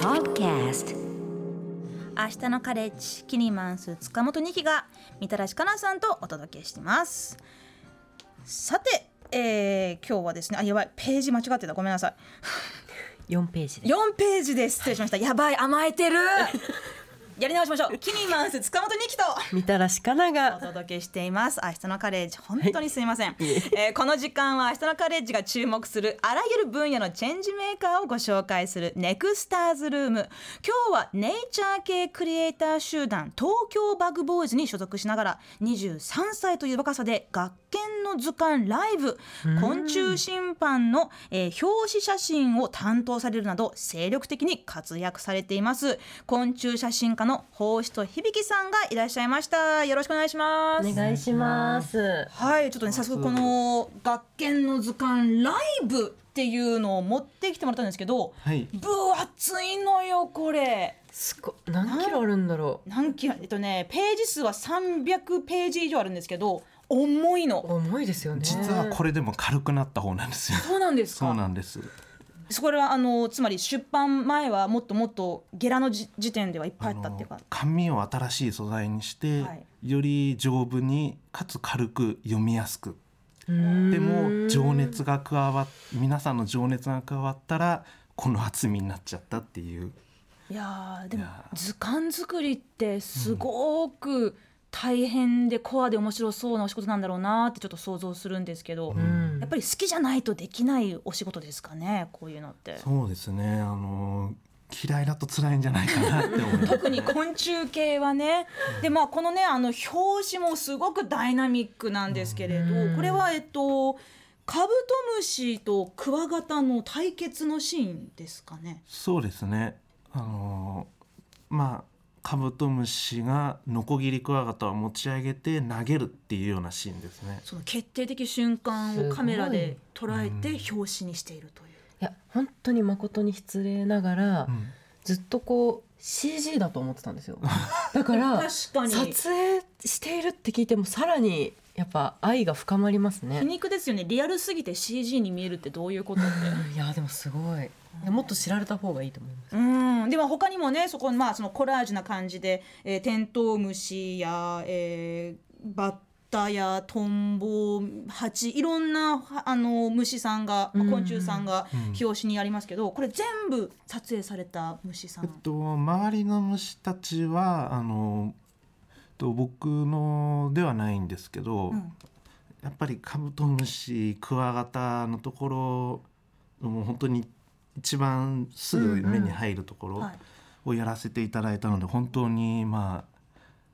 Podcast. 明日のカレッジキニマンス塚本二期がみたらしかなさんとお届けしてます。さて、えー、今日はですねあやばいページ間違ってたごめんなさい。4ページで4ページです。失礼しました。やばい甘えてる やり直しましょう。キニマンス塚本二期と。みたらしかなおが届けしています。明日のカレッジ本当にすみません、え。ーこの時間は明日のカレッジが注目するあらゆる分野のチェンジメーカーをご紹介するネクスターズルーム。今日はネイチャー系クリエイター集団東京バグボーイズに所属しながら23歳という若さで学研の図鑑ライブ。昆虫審判の、えー表紙写真を担当されるなど精力的に活躍されています。昆虫写真家の法師と響さんがいらっしゃいました。よろしくお願いします。お願いします。はいちょっとね早速この学研の図鑑ライブっていうのを持ってきてもらったんですけどはい。分厚いのよこれ。すごい。何キロあるんだろ何キロえっとねページ数は300ページ以上あるんですけど重いの。う重いですよね。実はこれでも軽くなった方なんですよ。そうなんですか？そうなんです。それはあのつまり出版前はもっともっとゲラのじ時点ではいっぱいあったっていうか紙を新しい素材にして、はいより丈夫にかつ軽く読みやすく。でも情熱が加わっ皆さんの情熱が加わったらこの厚みになっちゃったっていう。いやーでも図鑑作りってすごく大変でコアで面白そうなお仕事なんだろうなってちょっと想像するんですけど、うんやっぱり好きじゃないとできないお仕事ですかねこういうのって。そうですね。あの嫌いだと辛いんじゃないかなって思います。特に昆虫系はね、でまあこのねあの表紙もすごくダイナミックなんですけれど、これはえっとカブトムシとクワガタの対決のシーンですかね。そうですね。あのまあカブトムシがノコギリクワガタを持ち上げて投げるっていうようなシーンですね。その決定的瞬間をカメラで捉えて表紙にしているという。いや本当に誠に失礼ながら、うん。ずっとこう CG だと思ってたんですよ。だから確かに。撮影しているって聞いてもさらにやっぱ愛が深まります皮ね肉ですよね。リアルすぎて CG に見えるってどういうことって。いやでもすごいもっと知られた方がいいと思います。うん、でも他にもねそこまあそのコラージュな感じで、えーテントウムシや、えーバッタやトンボハチいろんなはあの虫さんが、まあ昆虫さんが表紙にありますけど、これ全部撮影された虫さん。えっと周りの虫たちはあのと僕のではないんですけど、うん。やっぱりカブトムシクワガタのところもう本当に一番すぐ目に入るところはい。をやらせていただいたので本当にま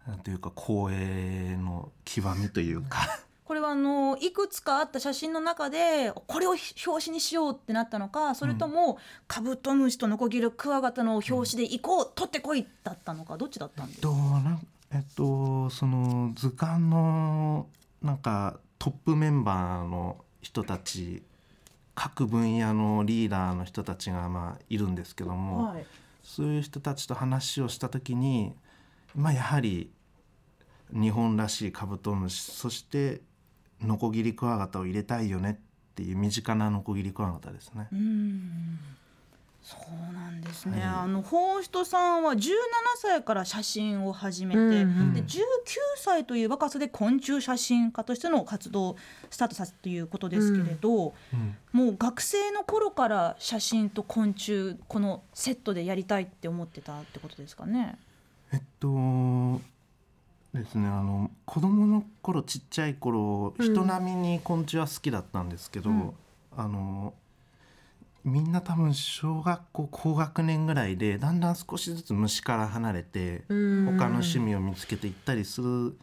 あなんていうか光栄の極みというか。これはあのいくつかあった写真の中でこれを表紙にしようってなったのかそれとも、カブトムシとノコギリクワガタの表紙で行こう、取ってこいだったのかどっちだったんですか？となんえっとその図鑑のなんかトップメンバーの人たち各分野のリーダーの人たちがまあいるんですけども、はいそういう人たちと話をした時にまあやはり日本らしいカブトムシそしてノコギリクワガタを入れたいよねっていう身近なノコギリクワガタですね。うんそうなんですね、はい。あのホーストさんは17歳から写真を始めて、うんうん。で19歳という若さで昆虫写真家としての活動をスタートさせたということですけれど、うん。もう学生の頃から写真と昆虫このセットでやりたいって思ってたってことですかね。えっとですねあの子供の頃ちっちゃい頃、うん。人並みに昆虫は好きだったんですけど、うん。あのみんな多分小学校高学年ぐらいでだんだん少しずつ虫から離れて、うん。他の趣味を見つけていったりする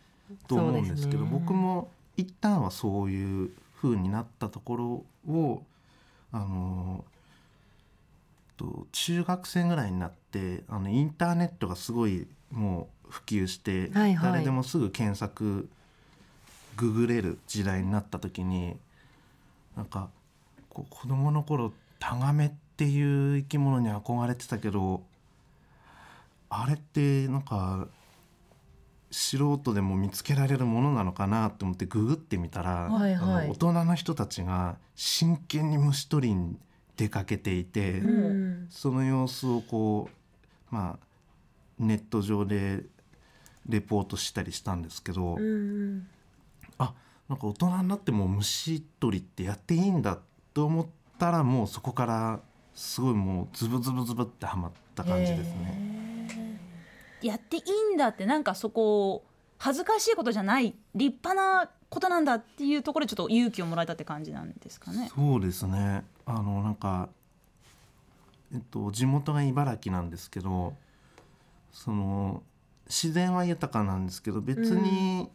と思うんですけどね。僕も一旦はそういう風になったところをあのとと中学生ぐらいになってあのインターネットがすごいもう普及して、はいはい。誰でもすぐ検索ググれる時代になった時になんかこう子供の頃タガメっていう生き物に憧れてたけどあれってなんか素人でも見つけられるものなのかなと思ってググってみたら、はいはい。大人の人たちが真剣に虫取りに出かけていて、うん。その様子をこうまあネット上でレポートしたりしたんですけど、うんあなんか大人になっても虫取りってやっていいんだと思ったらもうそこからすごいもうズブズブズブってはまった感じですね。やっていいんだってなんかそこ恥ずかしいことじゃない立派なことなんだっていうところでちょっと勇気をもらえたって感じなんですかね。そうですねあのなんか、えっと、地元が茨城なんですけどその自然は豊かなんですけど別に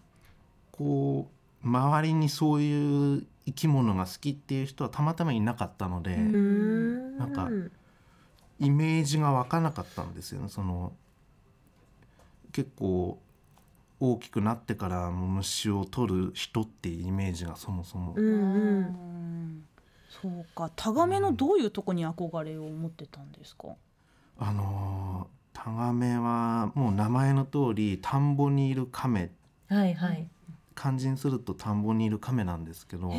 こう、周りにそういう生き物が好きっていう人はたまたまいなかったので、うん。なんかイメージが湧かなかったんですよね。その結構大きくなってから虫を取る人っていうイメージがそもそも。うそうか。タガメのどういうとこに憧れを持ってたんですか？あのータガメはもう名前の通り田んぼにいる亀。はいはい漢字にすると田んぼにいる亀なんですけど、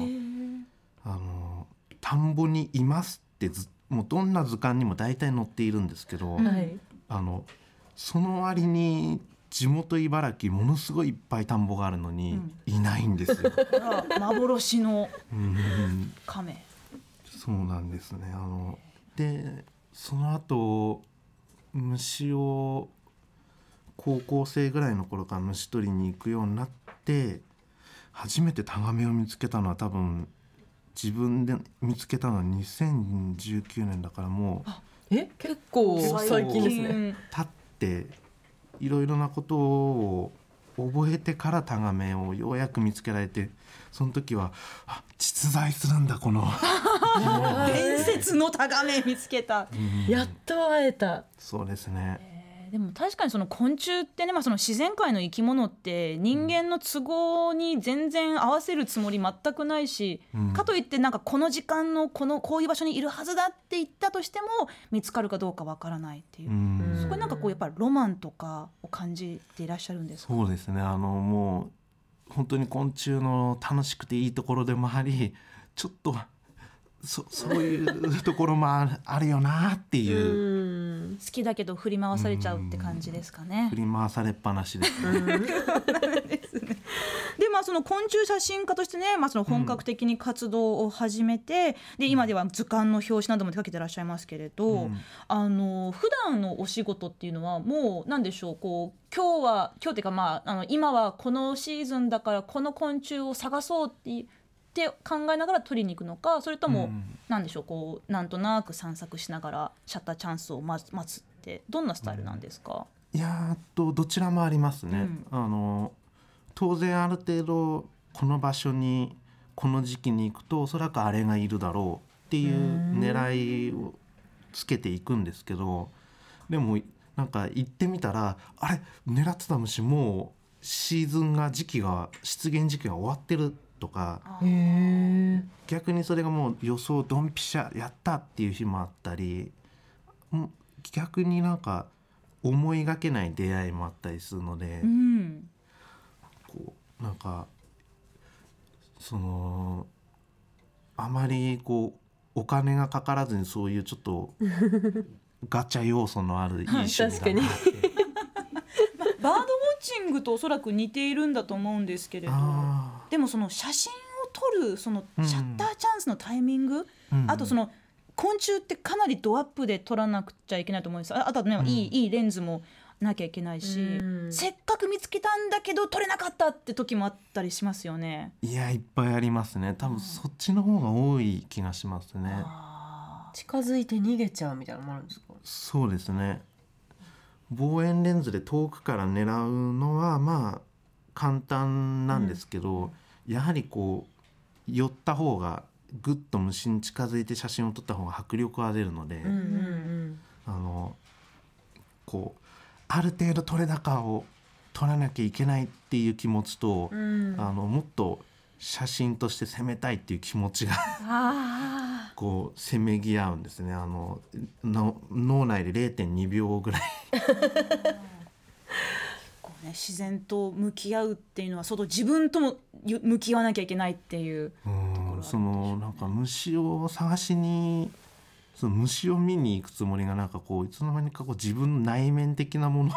あのー田んぼにいますってずもうどんな図鑑にも大体載っているんですけど、はいあのその割に地元茨城ものすごいいっぱい田んぼがあるのにいないんですよ。幻のうん亀。そうなんですね。あのでその後虫を高校生ぐらいの頃から虫取りに行くようになって初めてタガメを見つけたのは多分自分で見つけたのは2019年だからもうえ結構最近ですね経っていろいろなことを覚えてからタガメをようやく見つけられてその時はあ実在するんだこの 伝説のタガメ見つけた。やっと会えたそうですね。えーでも確かにその昆虫ってね、まあ、その自然界の生き物って人間の都合に全然合わせるつもり全くないし、うん。かといってなんかこの時間のこのこういう場所にいるはずだって言ったとしても見つかるかどうかわからないっていう、うん。そこになんかこうやっぱりロマンとかを感じていらっしゃるんですか？そうですね。あのもう本当に昆虫の楽しくていいところでもありちょっとそ そういうところもあるよなっていう、うん。好きだけど振り回されちゃうって感じですかね。振。り回されっぱなしですね。でまあその昆虫写真家としてね、まあ、その本格的に活動を始めて、で今では図鑑の表紙なども手掛けてらっしゃいますけれど、うん。あの普段のお仕事っていうのはもう何でしょうこう今日は今日っていうかまああの今はこのシーズンだからこの昆虫を探そうって言って考えながら取りに行くのかそれともうん何でしょうこうなんとなく散策しながらシャッターチャンスを待つ待つってどんなスタイルなんですか、いやーっとどちらもありますね。うん。あの当然ある程度この場所にこの時期に行くとおそらくあれがいるだろうっていう狙いをつけていくんですけどでもなんか行ってみたらあれ狙ってた虫もうシーズンが時期が出現時期が終わってるとか逆にそれがもう予想ドンピシャやったっていう日もあったりうん逆になんか思いがけない出会いもあったりするので、うん。こうなんかそのあまりこうお金がかからずにそういうちょっと ガチャ要素のあるいい趣味だなって。ングとおそらく似ているんだと思うんですけれどあでもその写真を撮るそのうん。シャッターチャンスのタイミング、ーうん。あとその昆虫ってかなりドアップで撮らなくちゃいけないと思うんです。ああとはね、うん。いいいいレンズもなきゃいけないし、うん。せっかく見つけたんだけど撮れなかったって時もあったりしますよね。いやいっぱいありますね。多分そっちの方が多い気がしますね。あ近づいて逃げちゃうみたいなのもあるんですか？そうですね望遠レンズで遠くから狙うのはまあ簡単なんですけど、やはりこう寄った方がぐっと虫に近づいて写真を撮った方が迫力が出るので、うんうんこうある程度取れ高を取らなきゃいけないっていう気持ちと、うん。あのもっと写真として攻めたいっていう気持ちがあこうせめぎ合うんですね。あのの脳内で0.2秒ぐらい。こうね自然と向き合うっていうのはその自分ともゆ向き合わなきゃいけないっていううん。そのなんか虫を探しにその虫を見に行くつもりがなんかこういつの間にかこう自分の内面的なものを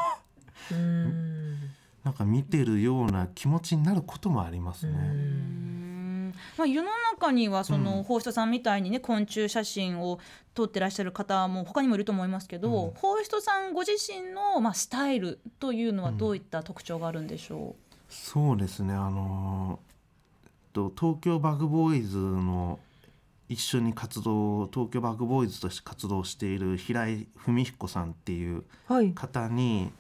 うんなんか見てるような気持ちになることもありますね。うん。まあ、世の中にはその、うん。法人さんみたいにね昆虫写真を撮ってらっしゃる方も他にもいると思いますけど、うん。法人さんご自身の、まあ、スタイルというのはどういった特徴があるんでしょそうですね。あのと東京バグボーイズの一緒に活動東京バグボーイズとして活動している平井文彦さんっていうはい。方に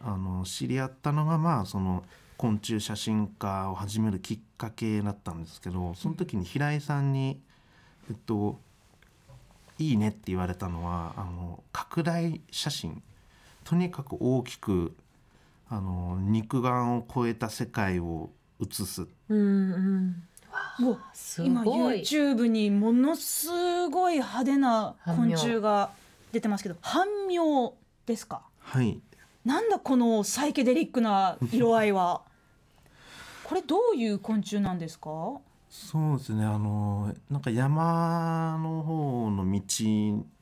あの知り合ったのがまあその昆虫写真家を始めるきっかけだったんですけどその時に平井さんに「えっと、いいね」って言われたのはあの拡大写真。とにかく大きくあの肉眼を超えた世界を写す。うんうん。今ごい。YouTube にものすごい派手な昆虫が出てますけど半妙ですかはいなんだこのサイケデリックな色合いは？これどういう昆虫なんですか？そうですね。あのなんか山の方の道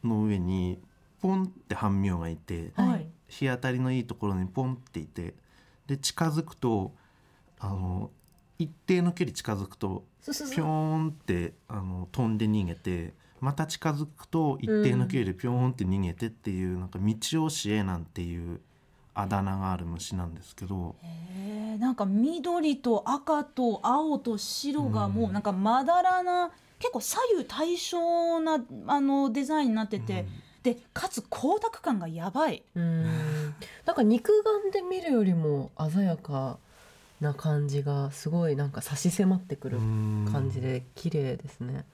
の上にポンって半妙がいて、はい。日当たりのいいところにポンっていてで近づくとあの一定の距離近づくとピョーンってあの飛んで逃げてまた近づくと一定の距離でピョーンって逃げてっていう、なんか道教えなんていうあだ名がある虫なんですけど。なんか緑と赤と青と白がうん。もうなんかまだらな結構左右対称なあのデザインになってて、でかつ光沢感がやばい。うん。なんか肉眼で見るよりも鮮やかな感じがすごいなんか差し迫ってくるうん。感じで綺麗ですね。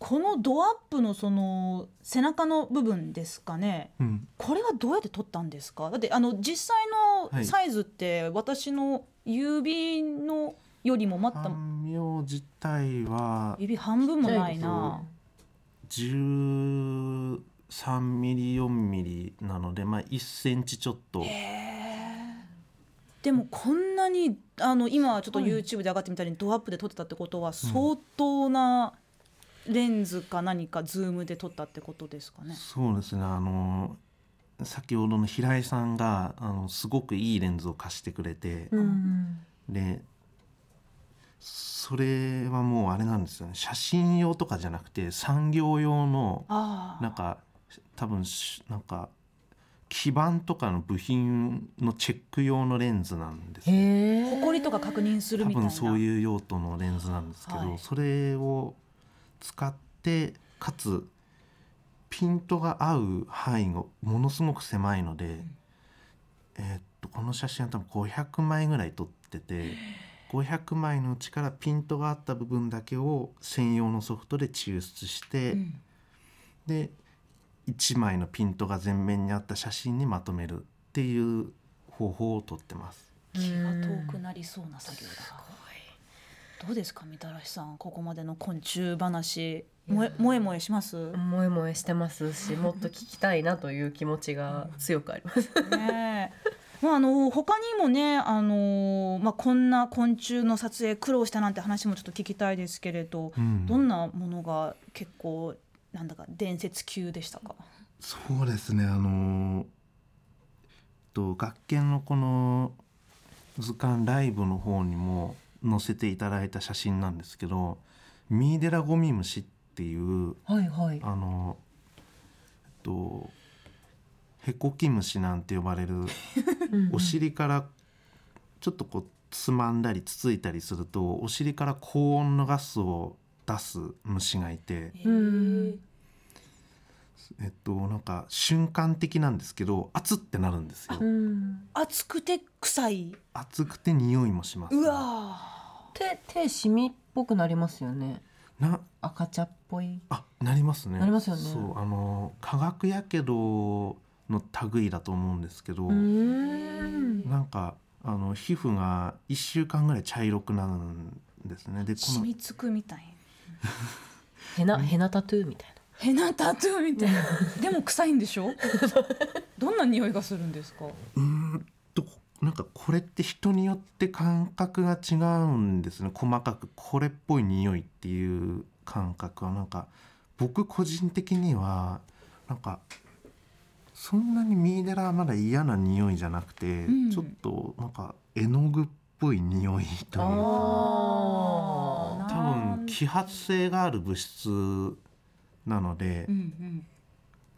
このドアップのその背中の部分ですかね。うん。これはどうやって撮ったんですか？だってあの実際のサイズって私の指のよりもまたハンミョウ自体は指半分もないな。13ミリ4ミリなのでまあ1センチちょっと。でもこんなにあの今ちょっとはい YouTube で上がってみたりドアップで撮ってたってことは相当なレンズか何かズームで撮ったってことですかね？そうですねあの先ほどの平井さんがあのすごくいいレンズを貸してくれて、うんでそれはもうあれなんですよね写真用とかじゃなくて産業用のああなんか多分しなんか基板とかの部品のチェック用のレンズなんですよへえ。埃とか確認する多みたいな。分そういう用途のレンズなんですけど、はいそれを使ってかつピントが合う範囲がものすごく狭いので、えーっとこの写真は多分500枚ぐらい撮ってて500枚のうちからピントがあった部分だけを専用のソフトで抽出して、うんで1枚のピントが全面にあった写真にまとめるっていう方法をとってます。気が遠くなりそうな作業だ。どうですかみたらしさんここまでの昆虫話。もえもえもえします？萌え萌えしてますし もっと聞きたいなという気持ちが強くあります。ねえ。まあ、あの他にもね、あのまあ、こんな昆虫の撮影苦労したなんて話もちょっと聞きたいですけれど、うん。どんなものが結構なんだか伝説級でしたか？そうですねあのと学研のこの図鑑ライブの方にも載せていただいた写真なんですけどミイデラゴミムシっていうはいはい。あのえっとヘコキムシなんて呼ばれるお尻からちょっとこうつまんだりつついたりするとお尻から高温のガスを出す虫がいて、うんえっとなんか瞬間的なんですけど熱ってなるんですよ。うん。熱くて臭い？熱くて匂いもします、うわ手手シミっぽくなりますよね。な赤茶っぽい。あなりますね。なりますよね。そうあの化学やけどの類だと思うんですけど、ん。なんかあの皮膚が1週間ぐらい茶色くなるんですね。でこの染みつくみたいヘナヘナタトゥーみたいなヘナタトゥーみたいな。でも臭いんでしょ？どんな匂いがするんですか？うーんとなんかこれって人によって感覚が違うんですね。細かくこれっぽい匂いっていう感覚はなんか僕個人的にはなんかそんなにミーデラはまだ嫌な匂いじゃなくて、ん。ちょっとなんか絵の具っぽい匂いというかあ多分揮発性がある物質なので、うんうん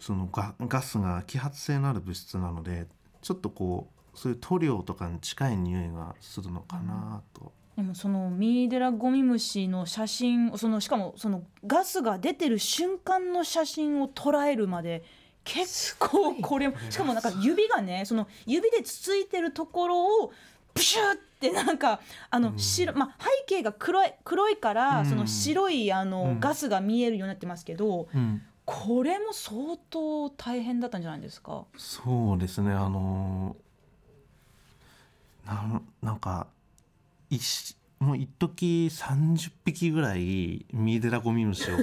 そのガガスが揮発性のある物質なのでちょっとこうそういう塗料とかに近い匂いがするのかなと、でもそのミイデラゴミムシの写真そのしかもそのガスが出てる瞬間の写真を捉えるまで結構これしかもなんか指がねその指でつついてるところをプシュってなんかあの白、まあ、背景が黒い黒いから、うん。その白いあの、うん。ガスが見えるようになってますけどうん、これも相当大変だったんじゃないですか？そうですねあのなんなんか一もう一時30匹ぐらいミイデラゴミムシを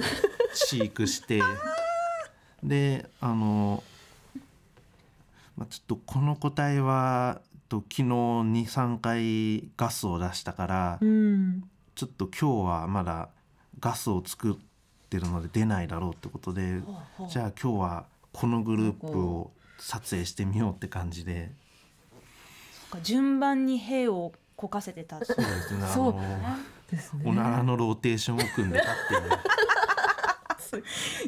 飼育して であの、まあ、ちょっとこの個体はと昨日23回ガスを出したから、うん。ちょっと今日はまだガスを作ってるので出ないだろうってことでじゃあ今日はこのグループを撮影してみようって感じで。順番に兵をこかせてた。そうですねあそう。のですね。おならのローテーションを組んでたっていう。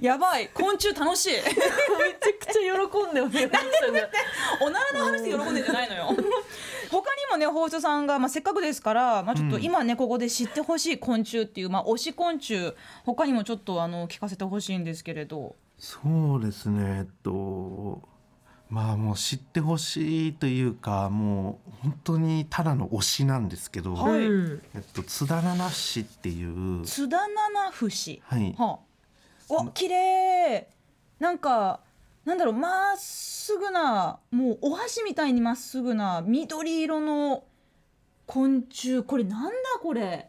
やばい。昆虫楽しい。めちゃくちゃ喜んで？おならの話で喜んでんじゃないのよ他にもね放送さんが、まあ、せっかくですから、まあ、ちょっと今ね、ここで知ってほしい昆虫っていう、まあ、推し昆虫他にもちょっとあの聞かせてほしいんですけれど。そうですねえっとまあもう知ってほしいというかもう本当にただの推しなんですけど、はい。うんえっと、津田七氏っていう津田七節はい。はあ、お綺麗。なんかなんだろうまっすぐなもうお箸みたいにまっすぐな緑色の昆虫。これなんだこれ。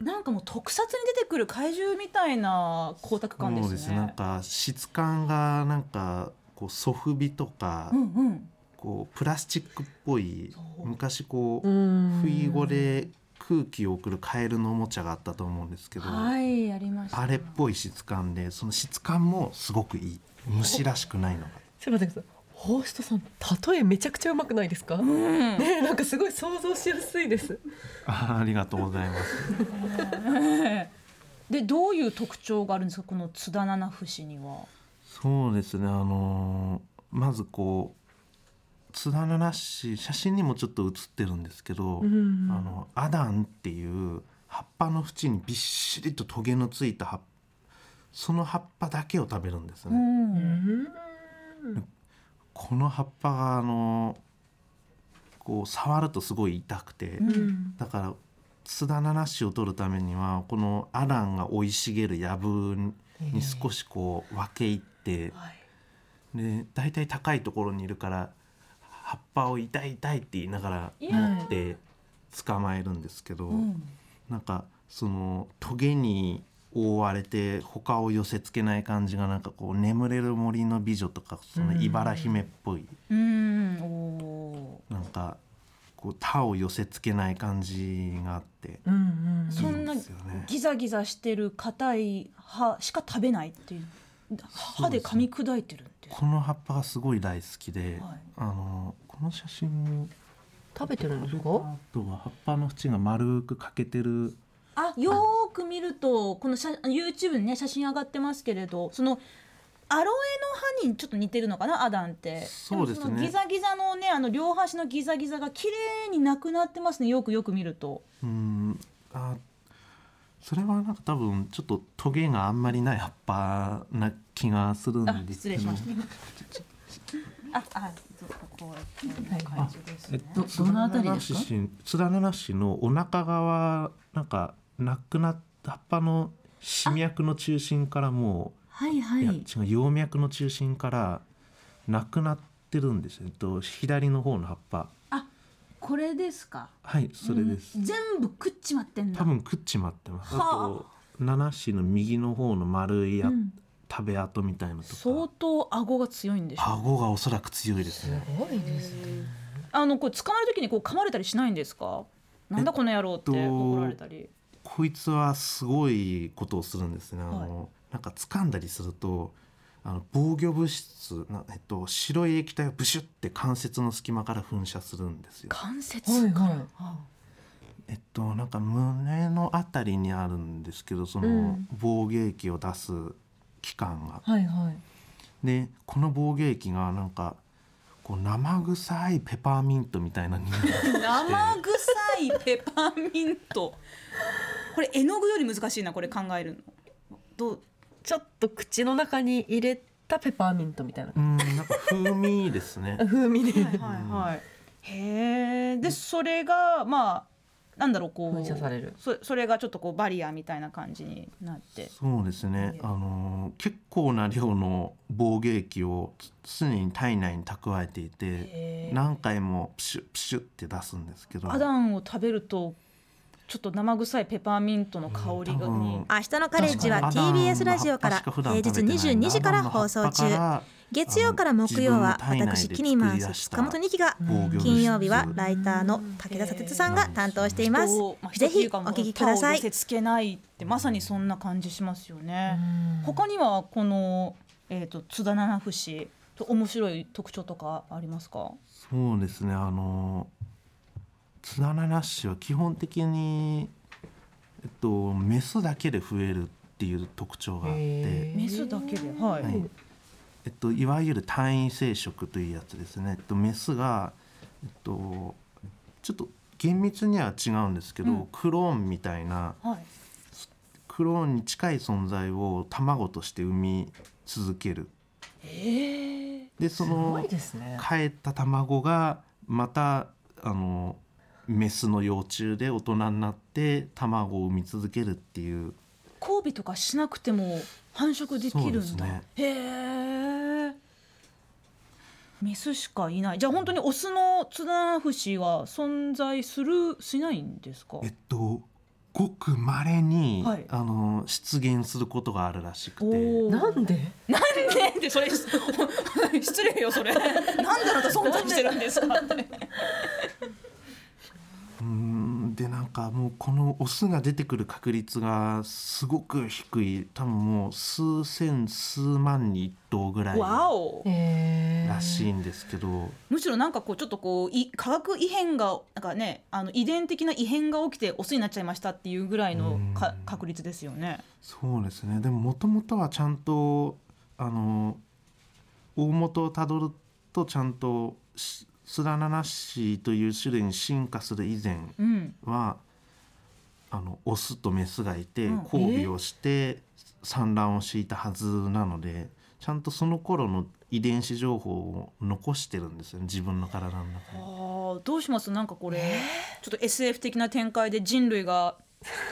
なんかもう特撮に出てくる怪獣みたいな光沢感ですね。そうですなんか質感がなんかこうソフビとか、うんうん、こうプラスチックっぽい昔こううん。不意語で空気を送るカエルのおもちゃがあったと思うんですけど、はいありました。あれっぽい質感でその質感もすごくいい虫らしくないのが。ちょっと待ってください。ホーストさん例えめちゃくちゃうまくないですか、うん、ねなんかすごい想像しやすいです。あありがとうございます。でどういう特徴があるんですかこの津田七節には？そうですねあのーまずこう津田七氏写真にもちょっと写ってるんですけど、ん。あのアダンっていう葉っぱの縁にびっしりとトゲのついた葉っその葉っぱだけを食べるんですね。うん。この葉っぱがあのこう触るとすごい痛くて、うん。だから津田七氏を取るためにはこのアダンが生い茂る藪に少しこう分け入って、で大体高いところにいるから葉っぱを痛い痛いって言いながら持って捕まえるんですけど、うん。なんかそのトゲに覆われて他を寄せつけない感じがなんかこう眠れる森の美女とかその茨姫っぽい、うん。おなんかこう他を寄せつけない感じがあって、うんうん。ーそんなギザギザしてる硬い葉しか食べないっていう。歯で噛み砕いてるんです。この葉っぱがすごい大好きで、はい。あのこの写真も食べてるんですか？あとは葉っぱの縁が丸く欠けてる。あよーく見るとこの写 YouTube にね写真上がってますけれどそのアロエの葉にちょっと似てるのかなアダンって。そうですね。ものギザギザのねあの両端のギザギザが綺麗になくなってますねよくよく見ると。うん。あそれはなんか多分ちょっとトゲがあんまりない葉っぱな気がするんあですけど。失礼しました。ああこういう感じですね、どどのあたりですか？津田七氏のお腹側なんかなくなった葉っぱの歯脈の中心からもう、はいはい。違う葉脈の中心からなくなっってるんですよ、えっと、左の方の葉っぱ。これですか？はいそれです、全部食っちまってんだ。多分食っちまってます。あはあ。と七子の右の方の丸いあ、うん。食べ跡みたいのと相か当顎が強いんでしょ顎がおそらく強いですね。すごいですね。あのこれ捕まる時にこう噛まれたりしないんですか？なんだこの野郎ってえっと怒られたり、こいつはすごいことをするんですね。あの、なんか掴んだりすると。あの防御物質な、えっと、白い液体がブシュって関節の隙間から噴射するんですよ。関節はいはいあえっと、なんか胸のあたりにあるんですけど、そのうん防御液を出す器官が。はいはいで、この防御液がなんか。こう生臭いペパーミントみたいな匂いがして 生臭いペパーミントこれ絵の具より難しいなこれ考えるの。どう？ちょっと口の中に入れたペパーミントみたいな。うん、なんか風味ですね。風味で。はいはいへえでそれがまあなんだろうこう。噴射される。そそれがちょっとこうバリアみたいな感じになって。そうですね、あの結構な量の防御液をつ常に体内に蓄えていて何回もプシュプシュって出すんですけど。アダンを食べるとちょっと生臭いペパーミントの香りがうん明日のカレッジは確かに。TBS ラジオから平日ぱしか普段食べてない。22時から放送中。月曜から木曜は私キニマンス塚本二木が金曜日はライターの武田砂鉄さんが担当しています。ぜひお聞きください。他を寄せ付けないってまさにそんな感じしますよね。他にはこのえっ、と津田七節と面白い特徴とかありますか？そうですね。あのツナナナッシュは基本的にえっとメスだけで増えるっていう特徴があって。へメスだけで、はい。はい。えっと、いわゆる単位生殖というやつですね、えっと、メスが、えっと、ちょっと厳密には違うんですけど、うん。クローンみたいなはい。クローンに近い存在を卵として産み続ける。ええでそすごのいですね。帰った卵がまたあのメスの幼虫で大人になって卵を産み続けるっていう交尾とかしなくても繁殖できるんだ。そうですねへえ。メスしかいない。じゃあ本当にオスの津田七節は存在するしないんですか？えっとごく稀に、はいあの出現することがあるらしくて。なんで？なんで？ってそれ 失礼よそれ なんであなた存在してるんですかってうーん。でなんかもうこのオスが出てくる確率がすごく低い。多分もう数千数万に一頭ぐらいらしいんですけど、むしろなんかこうちょっとこうい化学異変がなんかねあの遺伝的な異変が起きてオスになっちゃいましたっていうぐらいのかうん。確率ですよね。そうですね。でももともとはちゃんとあの大元をたどるとちゃんとしスラナナシという種類に進化する以前うんはあのオスとメスがいてうん。交尾をして産卵をしていたはずなのでちゃんとその頃の遺伝子情報を残してるんですよね自分の体の中に。あーどうします？なんかこれ、ちょっと SF 的な展開で人類が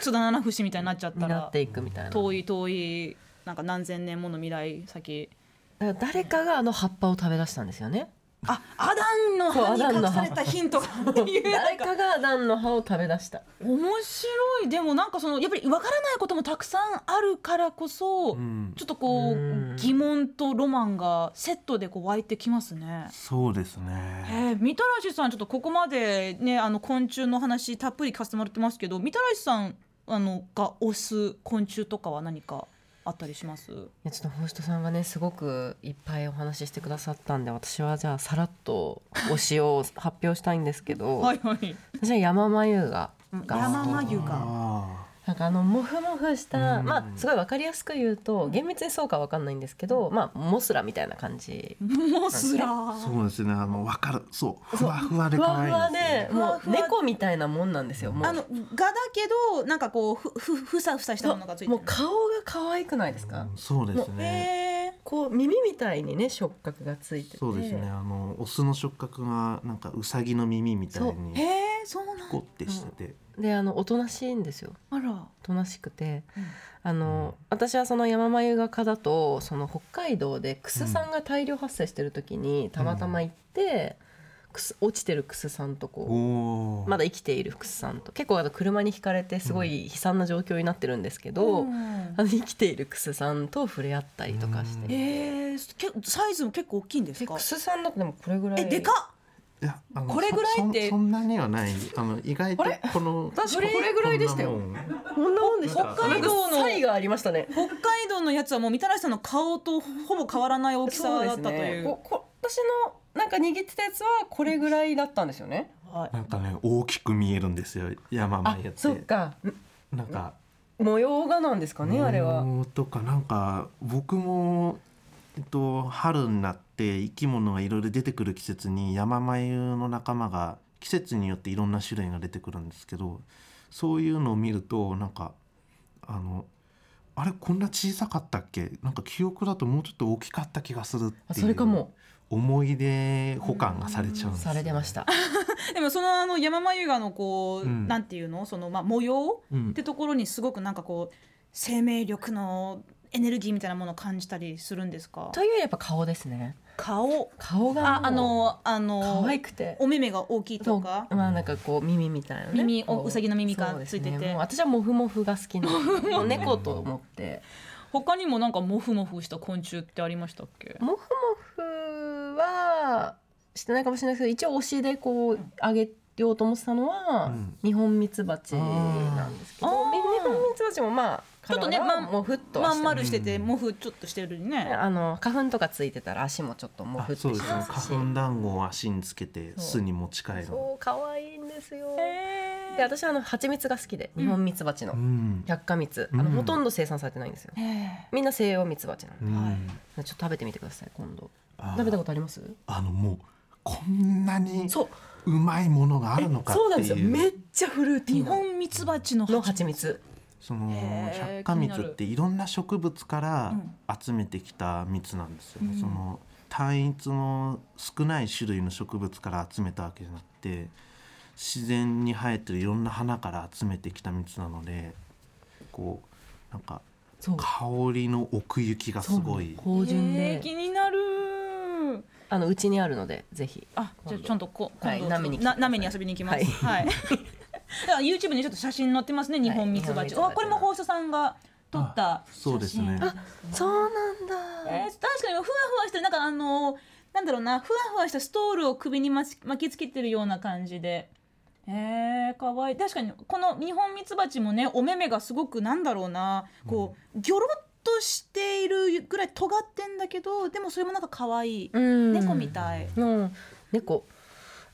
津田七節みたいになっちゃったらっていくみたいな。遠い遠いなんか何千年もの未来先。だから誰かがあの葉っぱを食べ出したんですよねあアダンの葉に隠されたヒントがっていう誰かがアダンの葉を食べ出した。面白い。でもなんかそのやっぱりわからないこともたくさんあるからこそ、うん。ちょっとこううん。疑問とロマンがセットでこう湧いてきますね。そうですえね。ー、みたらしさんちょっとここまでねあの昆虫の話たっぷり聞かせてもらってますけどみたらしさんあのが推す昆虫とかは何か？あったりします？いやちょっとホーストさんがねすごくいっぱいお話ししてくださったんで私はじゃあさらっと推しを発表したいんですけど、はいはい。私は山眉がが山眉が。あなんかあのモフモフした、うん。まあすごいわかりやすく言うと厳密にそうかわかんないんですけど、まあモスラみたいな感じ。モスラ。あ、そうですね。あのわかる。そう、ふわふわで可愛いんですよでもう猫みたいなもんなんですよあのガだけどなんかこうふふふさふさしたものがついてる。もう顔が可愛くないですか、そうですね。へこう耳みたいにね触覚がついてて。そうですね。あのオスの触覚がなんかウサギの耳みたいに。えへえそうなんってしてて、であのおとなしいんですよ。あら。おとなしくて、うん。あの私はその山眉が科だとその北海道でクスさんが大量発生してる時にたまたま行って、クス落ちてるクスさんとこうまだ生きているクスさんと。結構あの車にひかれてすごい悲惨な状況になってるんですけど、うん。あの生きているクスさんと触れ合ったりとかして、えー、けサイズも結構大きいんですか？でクスさんだとでもこれぐらい。えでかっいやあのこれぐらいってそそそんなにはない。あの意外とあれ？この確かこれぐらいでしたよ。こんなもんこんなもんでした。北海道の差異がありましたね。北海道のやつはもうみたらしさんの顔とほぼ変わらない大きさだったという。ここ私のなんか握ってたやつはこれぐらいだったんですよね。なんかね大きく見えるんですよ。山あ眉って。そっか。なんか。模様がなんですかねあれは。模様とかなんか僕も、えっと、春になって生き物がいろいろ出てくる季節に山眉の仲間が季節によっていろんな種類が出てくるんですけどそういうのを見るとなんかあのあれこんな小さかったっけ？なんか記憶だともうちょっと大きかった気がするあっていうそれかも。思い出保管がされちゃうんですよされてました。でもそのあの山眉がのこう、うん。なんていうの？そのまあ模様うん。ってところにすごくなんかこう生命力のエネルギーみたいなものを感じたりするんですか？というよりやっぱ顔ですね。顔？顔がああのあ可の愛くて。お目目が大きいとか？まあなんかこう耳みたいなね。耳おこうさぎの耳がついててもう私はモフモフが好きなの。猫と思って。他にもなんかモフモフした昆虫ってありましたっけ？モフモフはしてないかもしれないですけど一応推しでこう上げようと思ってたのは、うん日本ミツバチなんですけど日本ミツバチもまあちょっとねまんもうふっとはまん丸しててうん。モフちょっとしてるね。あの花粉とかついてたら足もちょっともふってしあそうですねますし花粉団子を足につけて巣に持ち帰る。そう。可愛いんですよ。で私はあの蜂蜜が好きで日本ミツバチの。うん。百花蜜。あのうんほとんど生産されてないんですよ。みんな西洋ミツバチなん。で、うんちょっと食べてみてください今度。食べたことあります？あのもうこんなにそう。うまいものがあるのかっていう。そうなんですよ。めっちゃフルーティ日ーな。本ミツバチのの蜂蜜その百花蜜っていろんな植物からうん。集めてきた蜜なんですよね、うん。その単一の少ない種類の植物から集めたわけじゃなくて自然に生えてるいろんな花から集めてきた蜜なのでこうなんか香りの奥行きがすごい。芳醇へでー気になる。あのうちにあるのでぜひ。あじゃあちゃんとこはい今度舐めに舐めに遊びに行きます。はい、だから YouTube にちょっと写真載ってますね日本ミツバチ、日本ミツバチ。あこれも放射さんが撮った写真そうですね。あそうなんだ。えー確かにふわふわしてるなんかあのなんだろうなふわふわしたストールを首に巻き巻きつけてるような感じで。えー、かわいい。確かにこの日本ミツバチもねお目目がすごくなんだろうな。こうギョロッとしているぐらい尖ってんだけどでもそれもなんか可愛いうん。猫みたい。うん。猫。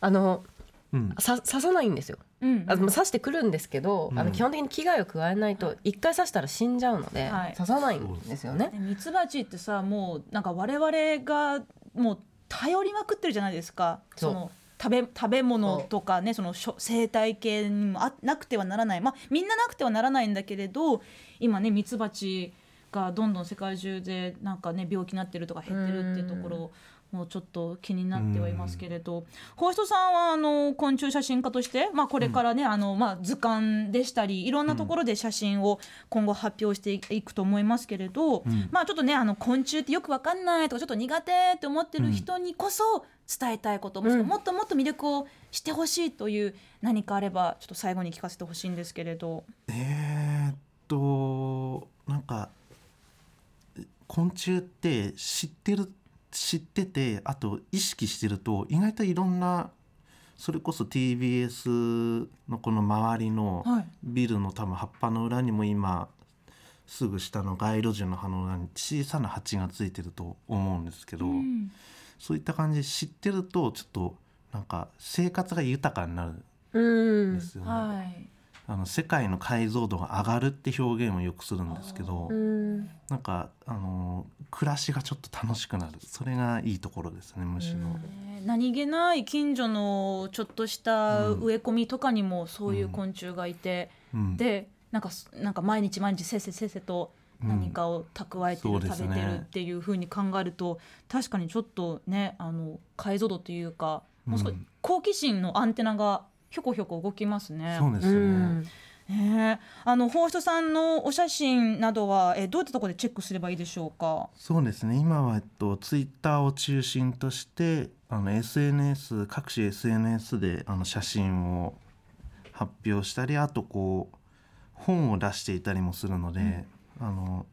あのうん。さ刺さないんですようんあの刺してくるんですけど、うん。あの基本的に危害を加えないと一回刺したら死んじゃうので、はい。刺さないんですよね。でミツバチってさもうなんか我々がもう頼りまくってるじゃないですか。その食べ食べ物とかねそのしょ生態系にもあなくてはならない。まあみんななくてはならないんだけれど今ねミツバチがどんどん世界中でなんかね病気になってるとか減ってるっていうところもうちょっと気になってはいますけれど。ホーストさんはあの昆虫写真家として、まあ、これからね、あのまあ、図鑑でしたりいろんなところで写真を今後発表していくと思いますけれど、ん。まあちょっとねあの昆虫ってよくわかんないとかちょっと苦手って思ってる人にこそ伝えたいこと、もしくはもっともっと魅力を知ってほしいという何かあればちょっと最後に聞かせてほしいんですけれど。えーっとなんか昆虫って知ってる知っててあと意識してると意外といろんなそれこそ TBS のこの周りのはい。ビルの多分葉っぱの裏にも今すぐ下の街路樹の葉の裏に小さな蜂がついてると思うんですけど、うん。そういった感じで知ってるとちょっとなんか生活が豊かになるうんんですよね。はいあの世界の解像度が上がるって表現をよくするんですけどうん。なんかあの暮らしがちょっと楽しくなる。それがいいところですね虫の。ね何気ない近所のちょっとした植え込みとかにもそういう昆虫がいて、うん。でなんかすなんか毎日毎日せっせせっせと何かを蓄えてる、そうですね食べてるっていうふうに考えると確かにちょっとねあの解像度というかもう少しうん。好奇心のアンテナがひょこひょこ動きますね。そうですよね、えあのホーストさんのお写真などはえどういったところでチェックすればいいでしょうか？そうですね今は、えっと、ツイッターを中心としてあの SNS 各種 SNS であの写真を発表したりあとこう本を出していたりもするので、あの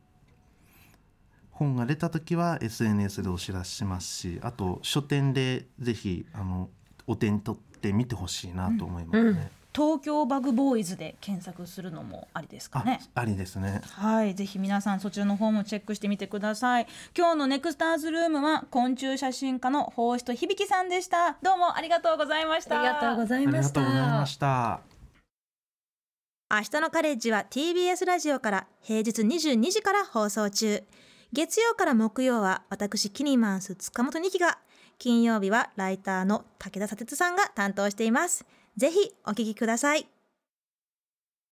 本が出た時は SNS でお知らせしますしあと書店でぜひあのお手に取って見てほしいなと思いますね。東京バグボーイズで検索するのもありですかあね。ありですね。はい、ぜひ皆さんそちらの方もチェックしてみてください。今日のネクスターズルームは昆虫写真家の法師と響さんでした。どうもありがとうございました。ありがとうございありがましたとうございました。明日のカレッジは TBS ラジオから平日22時から放送中月曜から木曜は私キニマンス塚本二希が金曜日はライターの武田砂鉄さんが担当しています。ぜひお聴きください。